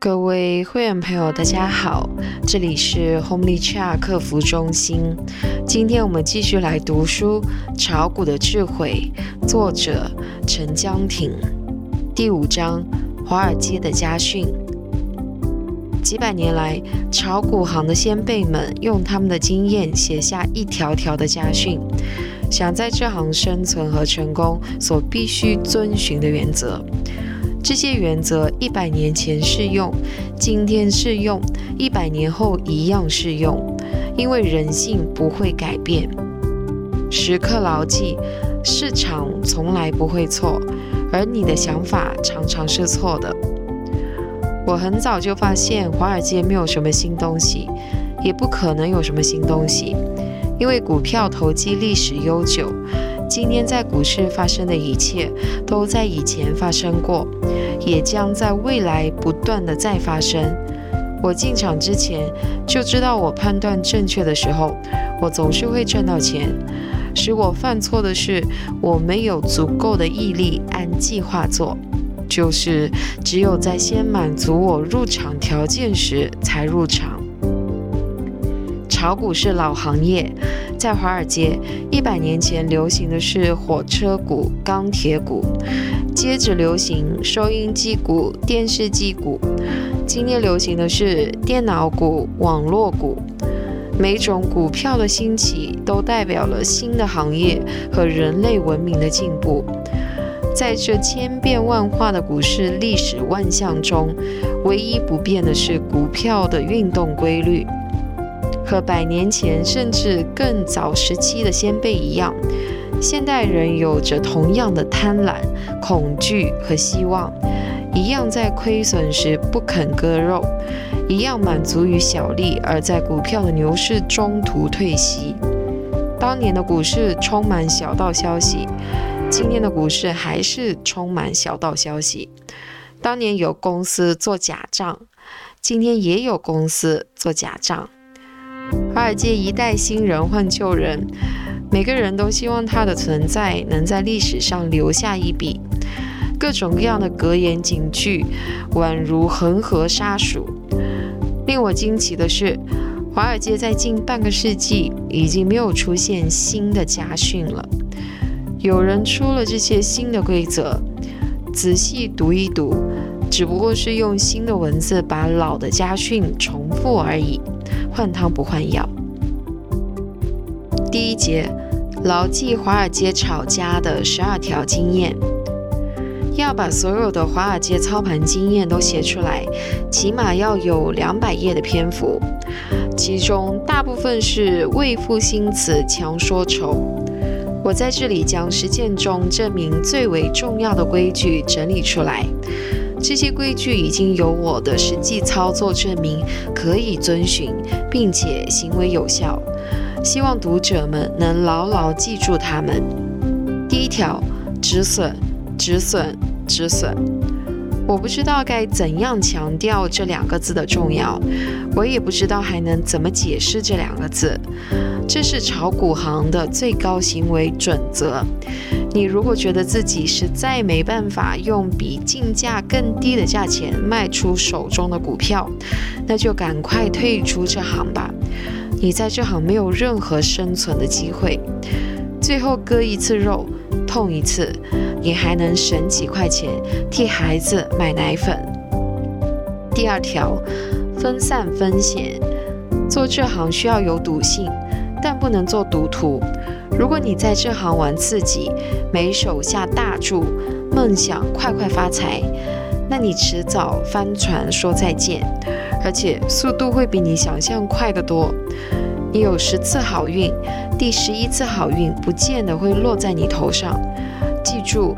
各位会员朋友，大家好，这里是 Homely Chat 客服中心。今天我们继续来读书《炒股的智慧》，作者陈江挺，第五章《华尔街的家训》。几百年来，炒股行的先辈们用他们的经验写下一条条的家训，想在这行生存和成功所必须遵循的原则。这些原则一百年前适用，今天适用，一百年后一样适用，因为人性不会改变。时刻牢记，市场从来不会错，而你的想法常常是错的。我很早就发现，华尔街没有什么新东西，也不可能有什么新东西，因为股票投机历史悠久。今天在股市发生的一切，都在以前发生过，也将在未来不断的再发生。我进场之前就知道，我判断正确的时候，我总是会赚到钱。使我犯错的是，我没有足够的毅力按计划做，就是只有在先满足我入场条件时才入场。炒股是老行业。在华尔街，一百年前流行的是火车股、钢铁股，接着流行收音机股、电视机股，今天流行的是电脑股、网络股。每种股票的兴起，都代表了新的行业和人类文明的进步。在这千变万化的股市历史万象中，唯一不变的是股票的运动规律。和百年前甚至更早时期的先辈一样，现代人有着同样的贪婪、恐惧和希望，一样在亏损时不肯割肉，一样满足于小利而在股票的牛市中途退席。当年的股市充满小道消息，今天的股市还是充满小道消息。当年有公司做假账，今天也有公司做假账。华尔街一代新人换旧人，每个人都希望他的存在能在历史上留下一笔。各种各样的格言警句，宛如恒河沙数。令我惊奇的是，华尔街在近半个世纪已经没有出现新的家训了。有人出了这些新的规则，仔细读一读，只不过是用新的文字把老的家训重复而已。换汤不换药。第一节，牢记华尔街炒家的十二条经验。要把所有的华尔街操盘经验都写出来，起码要有两百页的篇幅，其中大部分是为赋新词强说愁。我在这里将实践中证明最为重要的规矩整理出来。这些规矩已经有我的实际操作证明可以遵循，并且行为有效。希望读者们能牢牢记住它们。第一条：止损，止损，止损。我不知道该怎样强调这两个字的重要，我也不知道还能怎么解释这两个字。这是炒股行的最高行为准则。你如果觉得自己实在没办法用比竞价更低的价钱卖出手中的股票，那就赶快退出这行吧。你在这行没有任何生存的机会。最后割一次肉，痛一次，你还能省几块钱替孩子买奶粉。第二条，分散风险。做这行需要有赌性。但不能做赌徒。如果你在这行玩刺激，没手下大注，梦想快快发财，那你迟早翻船说再见，而且速度会比你想象快得多。你有十次好运，第十一次好运不见得会落在你头上。记住，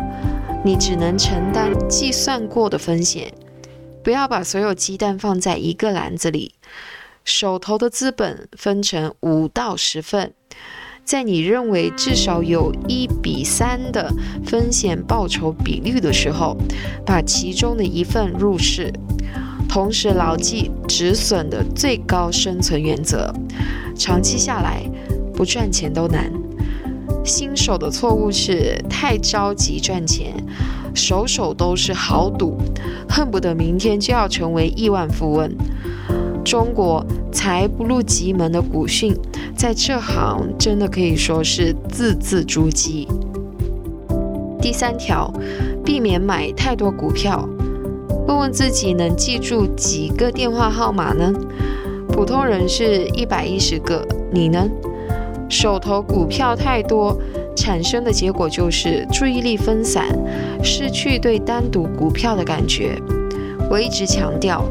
你只能承担计算过的风险，不要把所有鸡蛋放在一个篮子里。手头的资本分成五到十份，在你认为至少有一比三的风险报酬比率的时候，把其中的一份入市，同时牢记止损的最高生存原则。长期下来，不赚钱都难。新手的错误是太着急赚钱，手手都是豪赌，恨不得明天就要成为亿万富翁。中国财不入急门的古训，在这行真的可以说是字字珠玑。第三条，避免买太多股票。问问自己，能记住几个电话号码呢？普通人是一百一十个，你呢？手头股票太多，产生的结果就是注意力分散，失去对单独股票的感觉。我一直强调。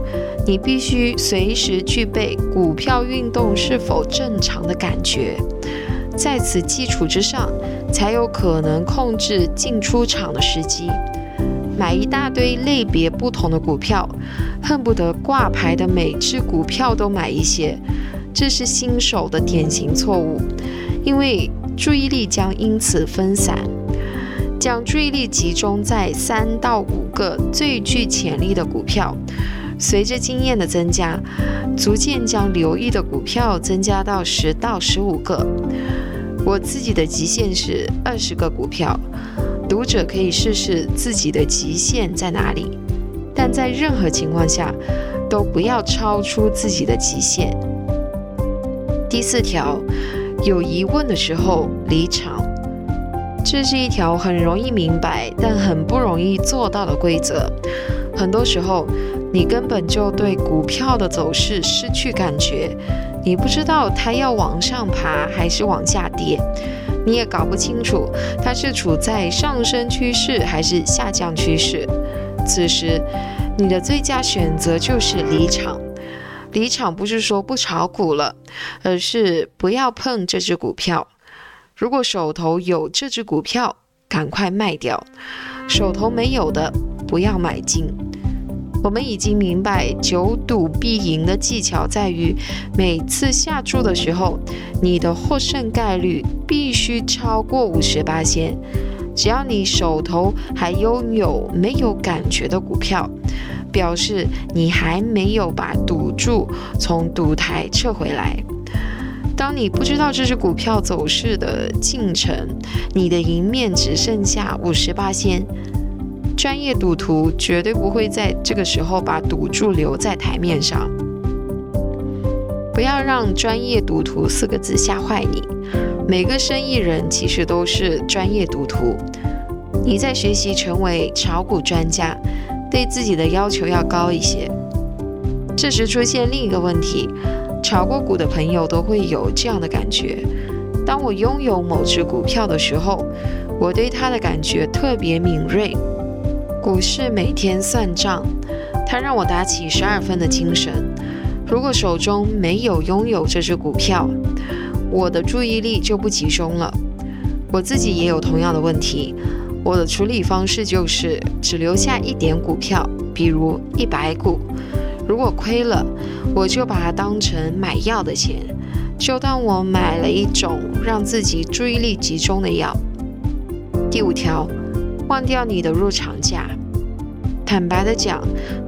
你必须随时具备股票运动是否正常的感觉，在此基础之上，才有可能控制进出场的时机。买一大堆类别不同的股票，恨不得挂牌的每只股票都买一些，这是新手的典型错误，因为注意力将因此分散。将注意力集中在三到五个最具潜力的股票。随着经验的增加，逐渐将留意的股票增加到十到十五个。我自己的极限是二十个股票，读者可以试试自己的极限在哪里，但在任何情况下都不要超出自己的极限。第四条，有疑问的时候离场，这是一条很容易明白但很不容易做到的规则。很多时候。你根本就对股票的走势失去感觉，你不知道它要往上爬还是往下跌，你也搞不清楚它是处在上升趋势还是下降趋势。此时，你的最佳选择就是离场。离场不是说不炒股了，而是不要碰这只股票。如果手头有这只股票，赶快卖掉；手头没有的，不要买进。我们已经明白，久赌必赢的技巧在于，每次下注的时候，你的获胜概率必须超过五十八仙。只要你手头还拥有没有感觉的股票，表示你还没有把赌注从赌台撤回来。当你不知道这只股票走势的进程，你的赢面只剩下五十八仙。专业赌徒绝对不会在这个时候把赌注留在台面上。不要让“专业赌徒”四个字吓坏你。每个生意人其实都是专业赌徒。你在学习成为炒股专家，对自己的要求要高一些。这时出现另一个问题：炒过股的朋友都会有这样的感觉。当我拥有某只股票的时候，我对它的感觉特别敏锐。股市每天算账，它让我打起十二分的精神。如果手中没有拥有这只股票，我的注意力就不集中了。我自己也有同样的问题。我的处理方式就是只留下一点股票，比如一百股。如果亏了，我就把它当成买药的钱，就当我买了一种让自己注意力集中的药。第五条。忘掉你的入场价。坦白的讲，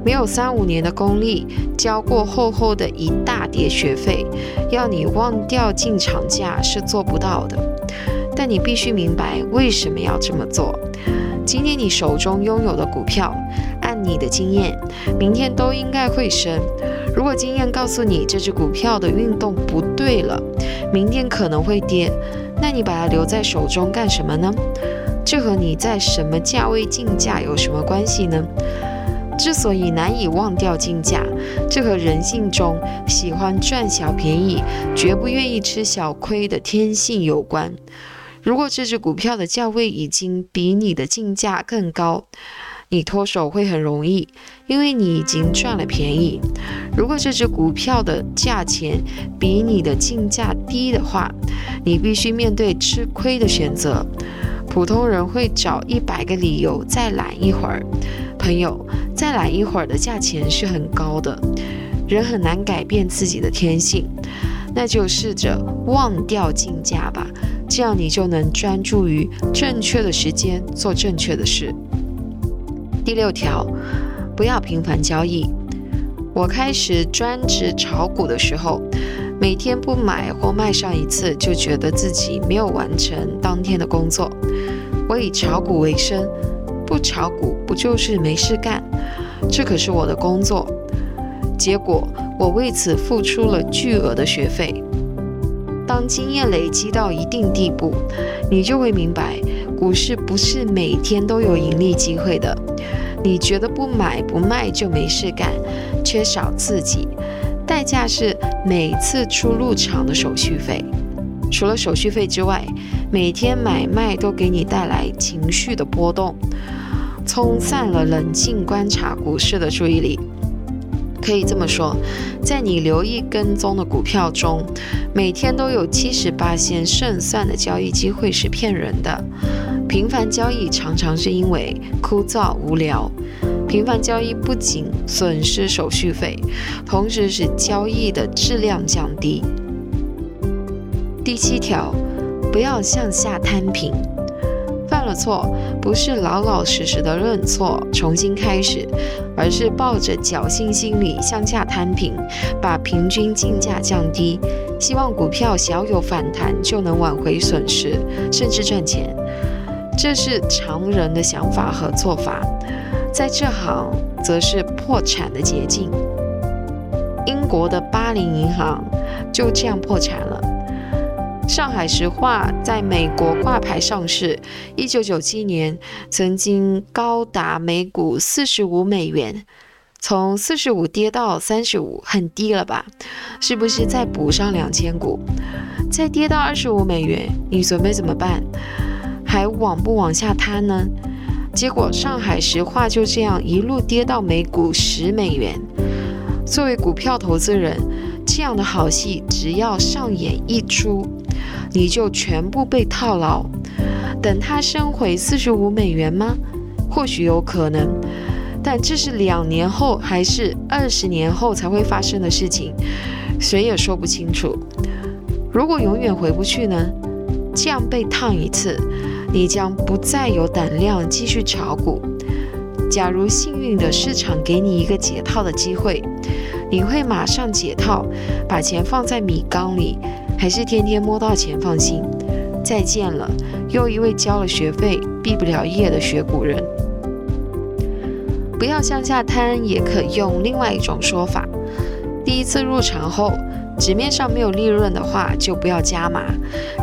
没有三五年的功力，交过厚厚的一大叠学费，要你忘掉进场价是做不到的。但你必须明白为什么要这么做。今天你手中拥有的股票，按你的经验，明天都应该会升。如果经验告诉你这只股票的运动不对了，明天可能会跌，那你把它留在手中干什么呢？这和你在什么价位竞价有什么关系呢？之所以难以忘掉竞价，这和人性中喜欢赚小便宜、绝不愿意吃小亏的天性有关。如果这只股票的价位已经比你的竞价更高，你脱手会很容易，因为你已经赚了便宜。如果这只股票的价钱比你的竞价低的话，你必须面对吃亏的选择。普通人会找一百个理由再懒一会儿，朋友，再懒一会儿的价钱是很高的。人很难改变自己的天性，那就试着忘掉竞价吧，这样你就能专注于正确的时间做正确的事。第六条，不要频繁交易。我开始专职炒股的时候。每天不买或卖上一次，就觉得自己没有完成当天的工作。我以炒股为生，不炒股不就是没事干？这可是我的工作。结果我为此付出了巨额的学费。当经验累积到一定地步，你就会明白，股市不是每天都有盈利机会的。你觉得不买不卖就没事干，缺少刺激，代价是每次出入场的手续费。除了手续费之外，每天买卖都给你带来情绪的波动，冲散了冷静观察股市的注意力。可以这么说，在你留意跟踪的股票中，每天都有七十八线胜算的交易机会是骗人的。频繁交易常常是因为枯燥无聊。频繁交易不仅损失手续费，同时使交易的质量降低。第七条，不要向下摊平。犯了错，不是老老实实的认错，重新开始，而是抱着侥幸心理向下摊平，把平均竞价降低，希望股票小有反弹就能挽回损失，甚至赚钱。这是常人的想法和做法，在这行则是破产的捷径。英国的巴林银行就这样破产了。上海石化在美国挂牌上市，一九九七年曾经高达每股四十五美元，从四十五跌到三十五，很低了吧？是不是再补上两千股，再跌到二十五美元？你准备怎么办？还往不往下摊呢？结果上海石化就这样一路跌到每股十美元。作为股票投资人，这样的好戏只要上演一出。你就全部被套牢，等它升回四十五美元吗？或许有可能，但这是两年后还是二十年后才会发生的事情，谁也说不清楚。如果永远回不去呢？这样被烫一次，你将不再有胆量继续炒股。假如幸运的市场给你一个解套的机会，你会马上解套，把钱放在米缸里。还是天天摸到钱放心。再见了，又一位交了学费、毕不了业的学股人。不要向下摊，也可用另外一种说法：第一次入场后，纸面上没有利润的话，就不要加码；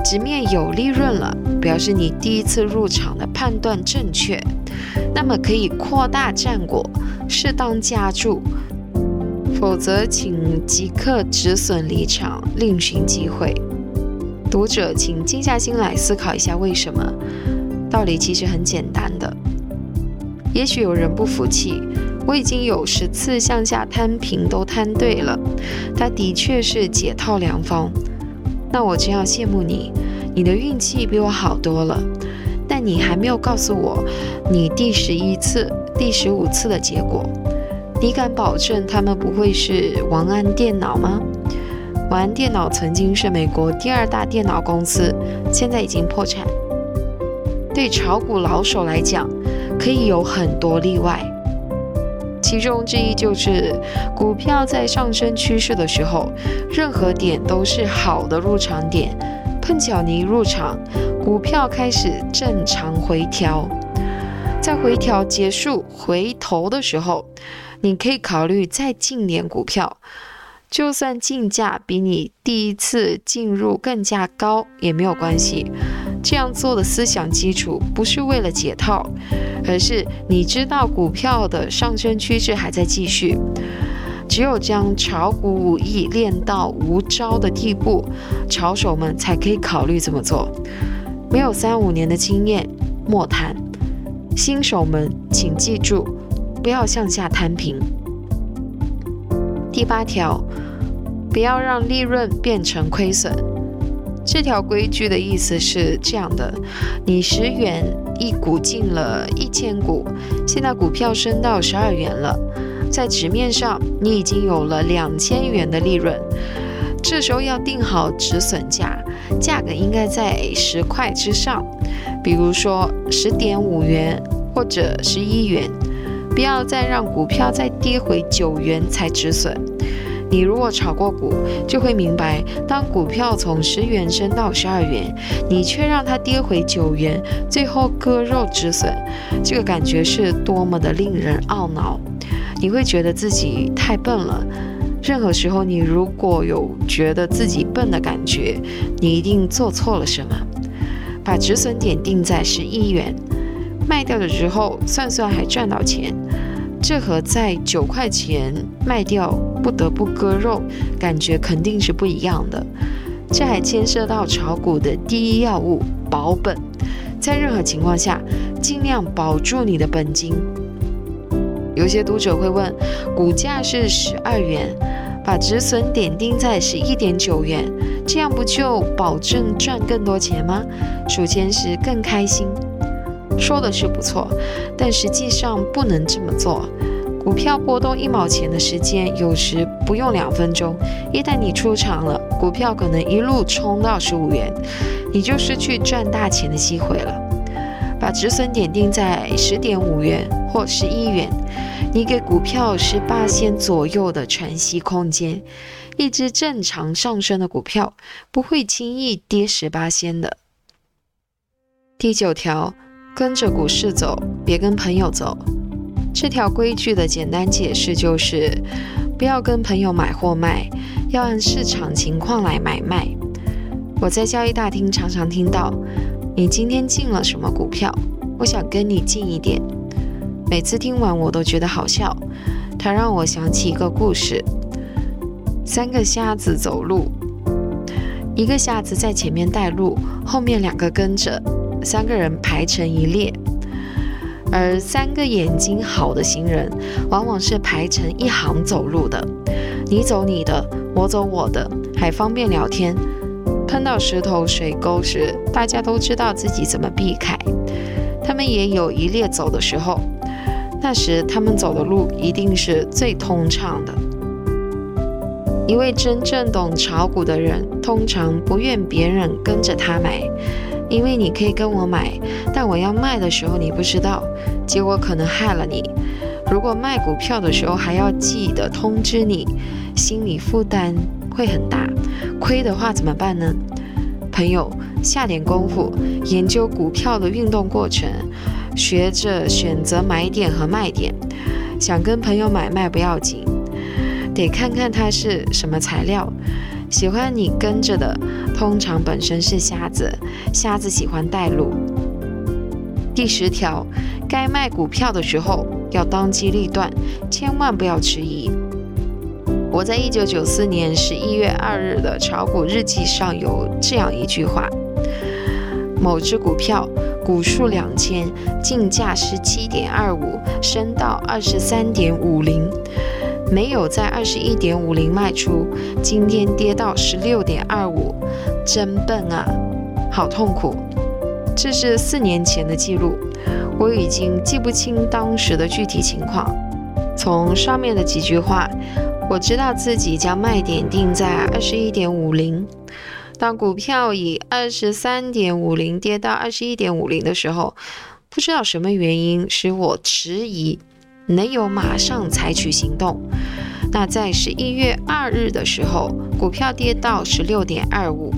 纸面有利润了，表示你第一次入场的判断正确，那么可以扩大战果，适当加注。否则，请即刻止损离场，另寻机会。读者，请静下心来思考一下，为什么？道理其实很简单的。也许有人不服气，我已经有十次向下摊平都摊对了，它的确是解套良方。那我真要羡慕你，你的运气比我好多了。但你还没有告诉我，你第十一次、第十五次的结果。你敢保证他们不会是王安电脑吗？王安电脑曾经是美国第二大电脑公司，现在已经破产。对炒股老手来讲，可以有很多例外，其中之一就是股票在上升趋势的时候，任何点都是好的入场点。碰巧你入场，股票开始正常回调，在回调结束回头的时候。你可以考虑再进点股票，就算进价比你第一次进入更加高也没有关系。这样做的思想基础不是为了解套，而是你知道股票的上升趋势还在继续。只有将炒股武艺练到无招的地步，炒手们才可以考虑这么做。没有三五年的经验，莫谈。新手们请记住。不要向下摊平。第八条，不要让利润变成亏损。这条规矩的意思是这样的：你十元一股进了一千股，现在股票升到十二元了，在纸面上你已经有了两千元的利润。这时候要定好止损价，价格应该在十块之上，比如说十点五元或者十一元。不要再让股票再跌回九元才止损，你如果炒过股，就会明白，当股票从十元升到十二元，你却让它跌回九元，最后割肉止损，这个感觉是多么的令人懊恼。你会觉得自己太笨了。任何时候，你如果有觉得自己笨的感觉，你一定做错了什么。把止损点定在十一元，卖掉的时候算算还赚到钱。这和在九块钱卖掉不得不割肉，感觉肯定是不一样的。这还牵涉到炒股的第一要务——保本。在任何情况下，尽量保住你的本金。有些读者会问，股价是十二元，把止损点定在十一点九元，这样不就保证赚更多钱吗？数钱时更开心。说的是不错，但实际上不能这么做。股票波动一毛钱的时间，有时不用两分钟。一旦你出场了，股票可能一路冲到十五元，你就失去赚大钱的机会了。把止损点定在十点五元或十一元，你给股票十八仙左右的喘息空间。一只正常上升的股票不会轻易跌十八仙的。第九条。跟着股市走，别跟朋友走。这条规矩的简单解释就是：不要跟朋友买或卖，要按市场情况来买卖。我在交易大厅常常听到：“你今天进了什么股票？我想跟你进一点。”每次听完我都觉得好笑。它让我想起一个故事：三个瞎子走路，一个瞎子在前面带路，后面两个跟着。三个人排成一列，而三个眼睛好的行人，往往是排成一行走路的。你走你的，我走我的，还方便聊天。碰到石头、水沟时，大家都知道自己怎么避开。他们也有一列走的时候，那时他们走的路一定是最通畅的。一位真正懂炒股的人，通常不愿别人跟着他买。因为你可以跟我买，但我要卖的时候你不知道，结果可能害了你。如果卖股票的时候还要记得通知你，心理负担会很大。亏的话怎么办呢？朋友，下点功夫研究股票的运动过程，学着选择买点和卖点。想跟朋友买卖不要紧，得看看它是什么材料。喜欢你跟着的，通常本身是瞎子，瞎子喜欢带路。第十条，该卖股票的时候要当机立断，千万不要迟疑。我在一九九四年十一月二日的炒股日记上有这样一句话：某只股票股数两千，竞价十七点二五，升到二十三点五零。没有在二十一点五零卖出，今天跌到十六点二五，真笨啊，好痛苦。这是四年前的记录，我已经记不清当时的具体情况。从上面的几句话，我知道自己将卖点定在二十一点五零。当股票以二十三点五零跌到二十一点五零的时候，不知道什么原因使我迟疑。没有马上采取行动。那在十一月二日的时候，股票跌到十六点二五，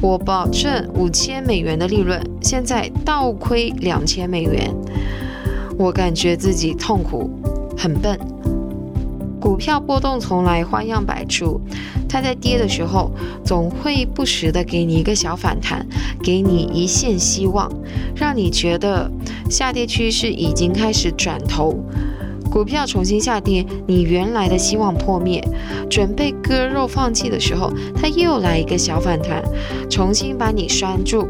我保证五千美元的利润，现在倒亏两千美元，我感觉自己痛苦，很笨。股票波动从来花样百出，它在跌的时候总会不时的给你一个小反弹，给你一线希望，让你觉得下跌趋势已经开始转头。股票重新下跌，你原来的希望破灭，准备割肉放弃的时候，它又来一个小反弹，重新把你拴住，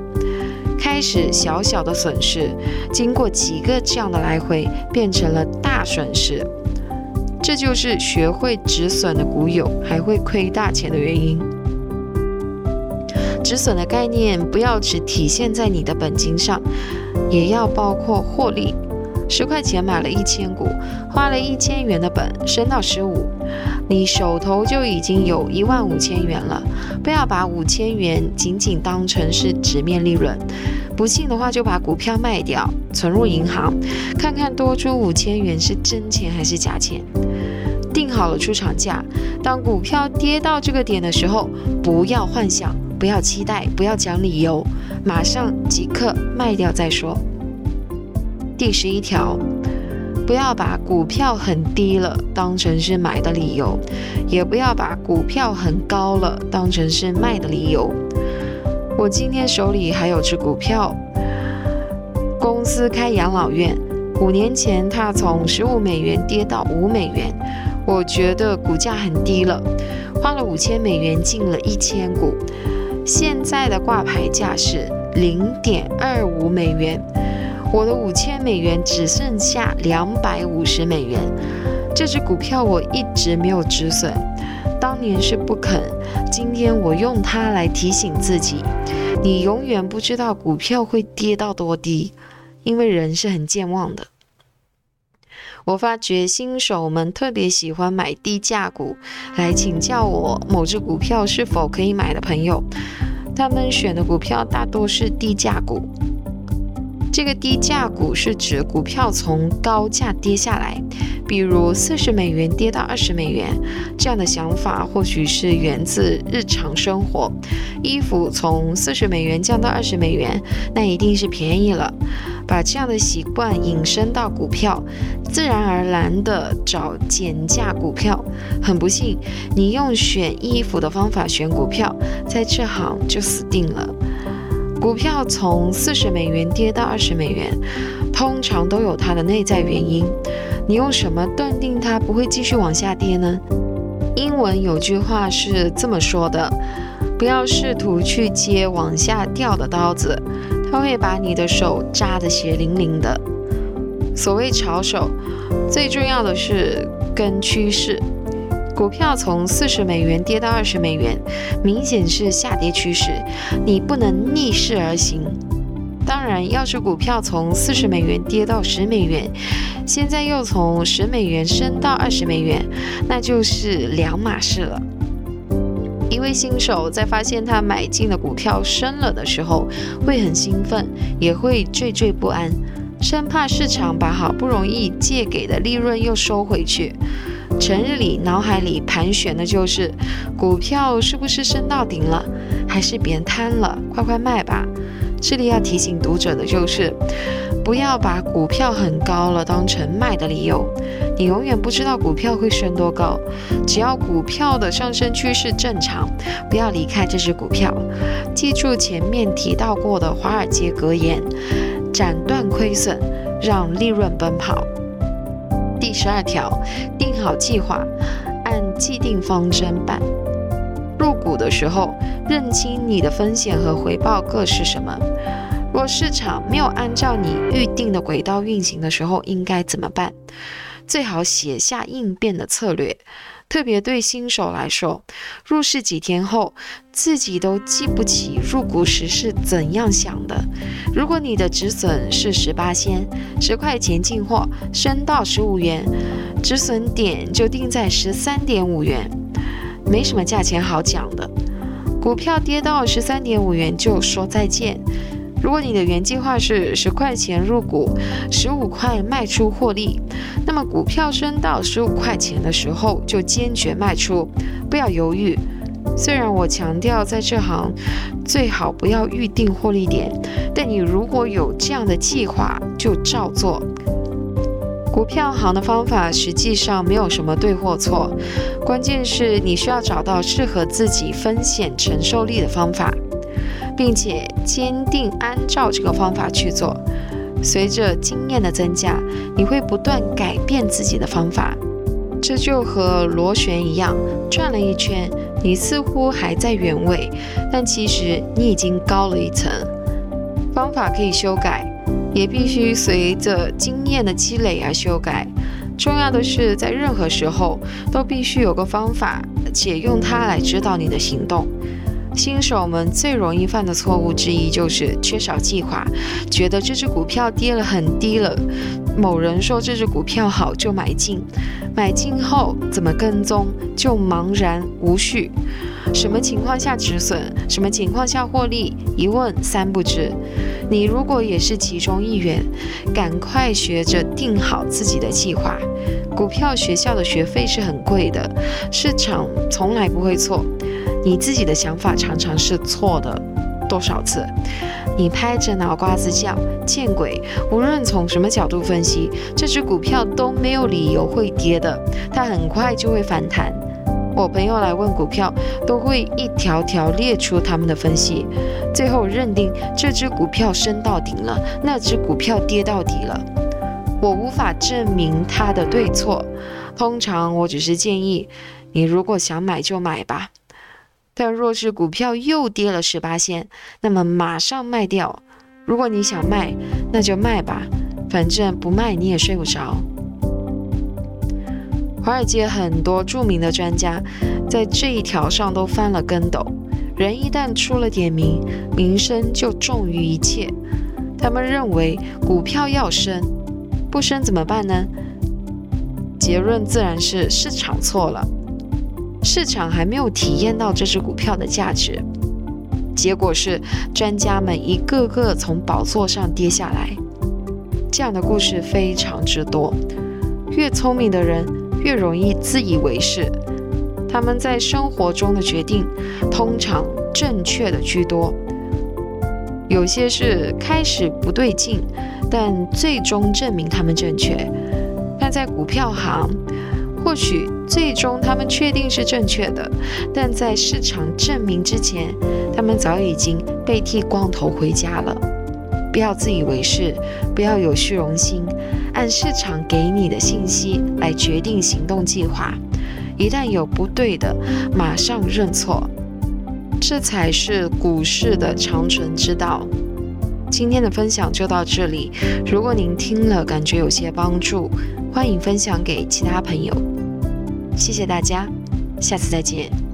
开始小小的损失，经过几个这样的来回，变成了大损失。这就是学会止损的股友还会亏大钱的原因。止损的概念不要只体现在你的本金上，也要包括获利。十块钱买了一千股，花了一千元的本，升到十五，你手头就已经有一万五千元了。不要把五千元仅仅当成是纸面利润，不信的话就把股票卖掉，存入银行，看看多出五千元是真钱还是假钱。定好了出场价。当股票跌到这个点的时候，不要幻想，不要期待，不要讲理由，马上即刻卖掉再说。第十一条，不要把股票很低了当成是买的理由，也不要把股票很高了当成是卖的理由。我今天手里还有只股票，公司开养老院，五年前它从十五美元跌到五美元，我觉得股价很低了，花了五千美元进了一千股，现在的挂牌价是零点二五美元，我的五千美元只剩下两百五十美元，这只股票我一直没有止损。当年是不肯，今天我用它来提醒自己：你永远不知道股票会跌到多低，因为人是很健忘的。我发觉新手们特别喜欢买低价股，来请教我某只股票是否可以买的朋友，他们选的股票大多是低价股。这个低价股是指股票从高价跌下来，比如四十美元跌到二十美元，这样的想法或许是源自日常生活。衣服从四十美元降到二十美元，那一定是便宜了。把这样的习惯引申到股票，自然而然的找减价股票。很不幸，你用选衣服的方法选股票，在这行就死定了。股票从四十美元跌到二十美元，通常都有它的内在原因。你用什么断定它不会继续往下跌呢？英文有句话是这么说的：不要试图去接往下掉的刀子，它会把你的手扎得血淋淋的。所谓炒手，最重要的是跟趋势。股票从四十美元跌到二十美元，明显是下跌趋势，你不能逆势而行。当然，要是股票从四十美元跌到十美元，现在又从十美元升到二十美元，那就是两码事了。一位新手在发现他买进的股票升了的时候，会很兴奋，也会惴惴不安，生怕市场把好不容易借给的利润又收回去。成日里脑海里盘旋的就是股票是不是升到顶了，还是别贪了？快快卖吧！这里要提醒读者的就是，不要把股票很高了当成卖的理由。你永远不知道股票会升多高，只要股票的上升趋势正常，不要离开这只股票。记住前面提到过的华尔街格言：斩断亏损，让利润奔跑。第十二条，定好计划，按既定方针办。入股的时候，认清你的风险和回报各是什么。若市场没有按照你预定的轨道运行的时候，应该怎么办？最好写下应变的策略。特别对新手来说，入市几天后，自己都记不起入股时是怎样想的。如果你的止损是十八仙，十块钱进货，升到十五元，止损点就定在十三点五元，没什么价钱好讲的。股票跌到十三点五元就说再见。如果你的原计划是十块钱入股，十五块卖出获利，那么股票升到十五块钱的时候就坚决卖出，不要犹豫。虽然我强调在这行最好不要预定获利点，但你如果有这样的计划，就照做。股票行的方法实际上没有什么对或错，关键是你需要找到适合自己风险承受力的方法。并且坚定按照这个方法去做。随着经验的增加，你会不断改变自己的方法。这就和螺旋一样，转了一圈，你似乎还在原位，但其实你已经高了一层。方法可以修改，也必须随着经验的积累而修改。重要的是，在任何时候都必须有个方法，且用它来指导你的行动。新手们最容易犯的错误之一就是缺少计划，觉得这只股票跌了很低了，某人说这只股票好就买进，买进后怎么跟踪就茫然无序。什么情况下止损，什么情况下获利，一问三不知。你如果也是其中一员，赶快学着定好自己的计划。股票学校的学费是很贵的，市场从来不会错，你自己的想法常常是错的。多少次？你拍着脑瓜子叫见鬼！无论从什么角度分析，这只股票都没有理由会跌的，它很快就会反弹。我朋友来问股票，都会一条条列出他们的分析，最后认定这只股票升到顶了，那只股票跌到底了。我无法证明它的对错，通常我只是建议你，如果想买就买吧。但若是股票又跌了十八线，那么马上卖掉。如果你想卖，那就卖吧，反正不卖你也睡不着。华尔街很多著名的专家在这一条上都翻了跟斗。人一旦出了点名，名声就重于一切。他们认为股票要升，不升怎么办呢？结论自然是市场错了。市场还没有体验到这只股票的价值，结果是专家们一个个从宝座上跌下来。这样的故事非常之多。越聪明的人越容易自以为是，他们在生活中的决定通常正确的居多。有些是开始不对劲，但最终证明他们正确。但在股票行。或许最终他们确定是正确的，但在市场证明之前，他们早已经被剃光头回家了。不要自以为是，不要有虚荣心，按市场给你的信息来决定行动计划。一旦有不对的，马上认错，这才是股市的长存之道。今天的分享就到这里，如果您听了感觉有些帮助，欢迎分享给其他朋友。谢谢大家，下次再见。